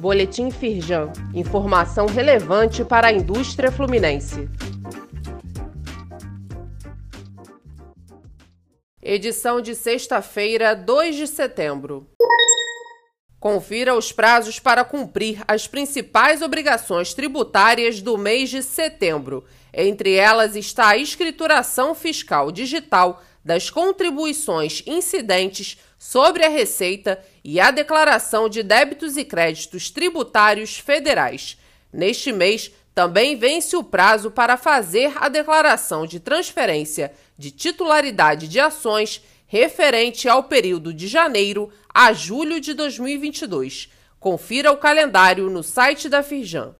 Boletim Firjan. Informação relevante para a indústria fluminense. Edição de sexta-feira, 2 de setembro. Confira os prazos para cumprir as principais obrigações tributárias do mês de setembro. Entre elas está a escrituração fiscal digital das contribuições incidentes sobre a Receita e a declaração de débitos e créditos tributários federais. Neste mês, também vence o prazo para fazer a declaração de transferência de titularidade de ações referente ao período de janeiro a julho de 2022. Confira o calendário no site da Firjan.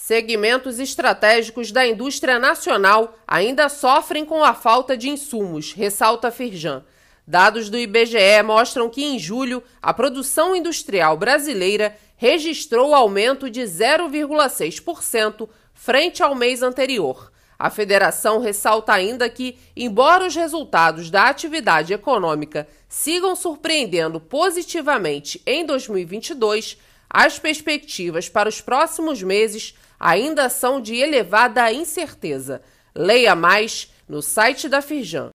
Segmentos estratégicos da indústria nacional ainda sofrem com a falta de insumos, ressalta Firjan. Dados do IBGE mostram que em julho a produção industrial brasileira registrou aumento de 0,6% frente ao mês anterior. A federação ressalta ainda que, embora os resultados da atividade econômica sigam surpreendendo positivamente em 2022, as perspectivas para os próximos meses ainda são de elevada incerteza. Leia mais no site da Firjan.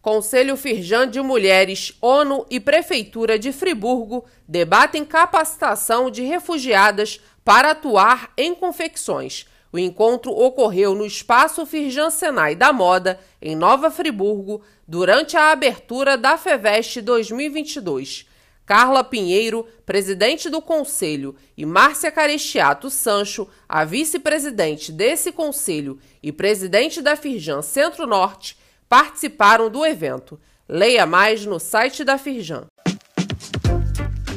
Conselho Firjan de Mulheres, ONU e Prefeitura de Friburgo debatem capacitação de refugiadas para atuar em confecções. O encontro ocorreu no Espaço Firjan Senai da Moda, em Nova Friburgo, durante a abertura da FEVEST 2022. Carla Pinheiro, presidente do Conselho, e Márcia Carestiato Sancho, a vice-presidente desse conselho e presidente da Firjan Centro-Norte, participaram do evento. Leia mais no site da Firjan.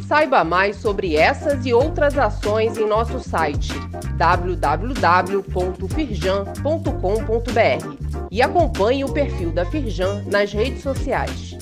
Saiba mais sobre essas e outras ações em nosso site www.firjan.com.br e acompanhe o perfil da Firjan nas redes sociais.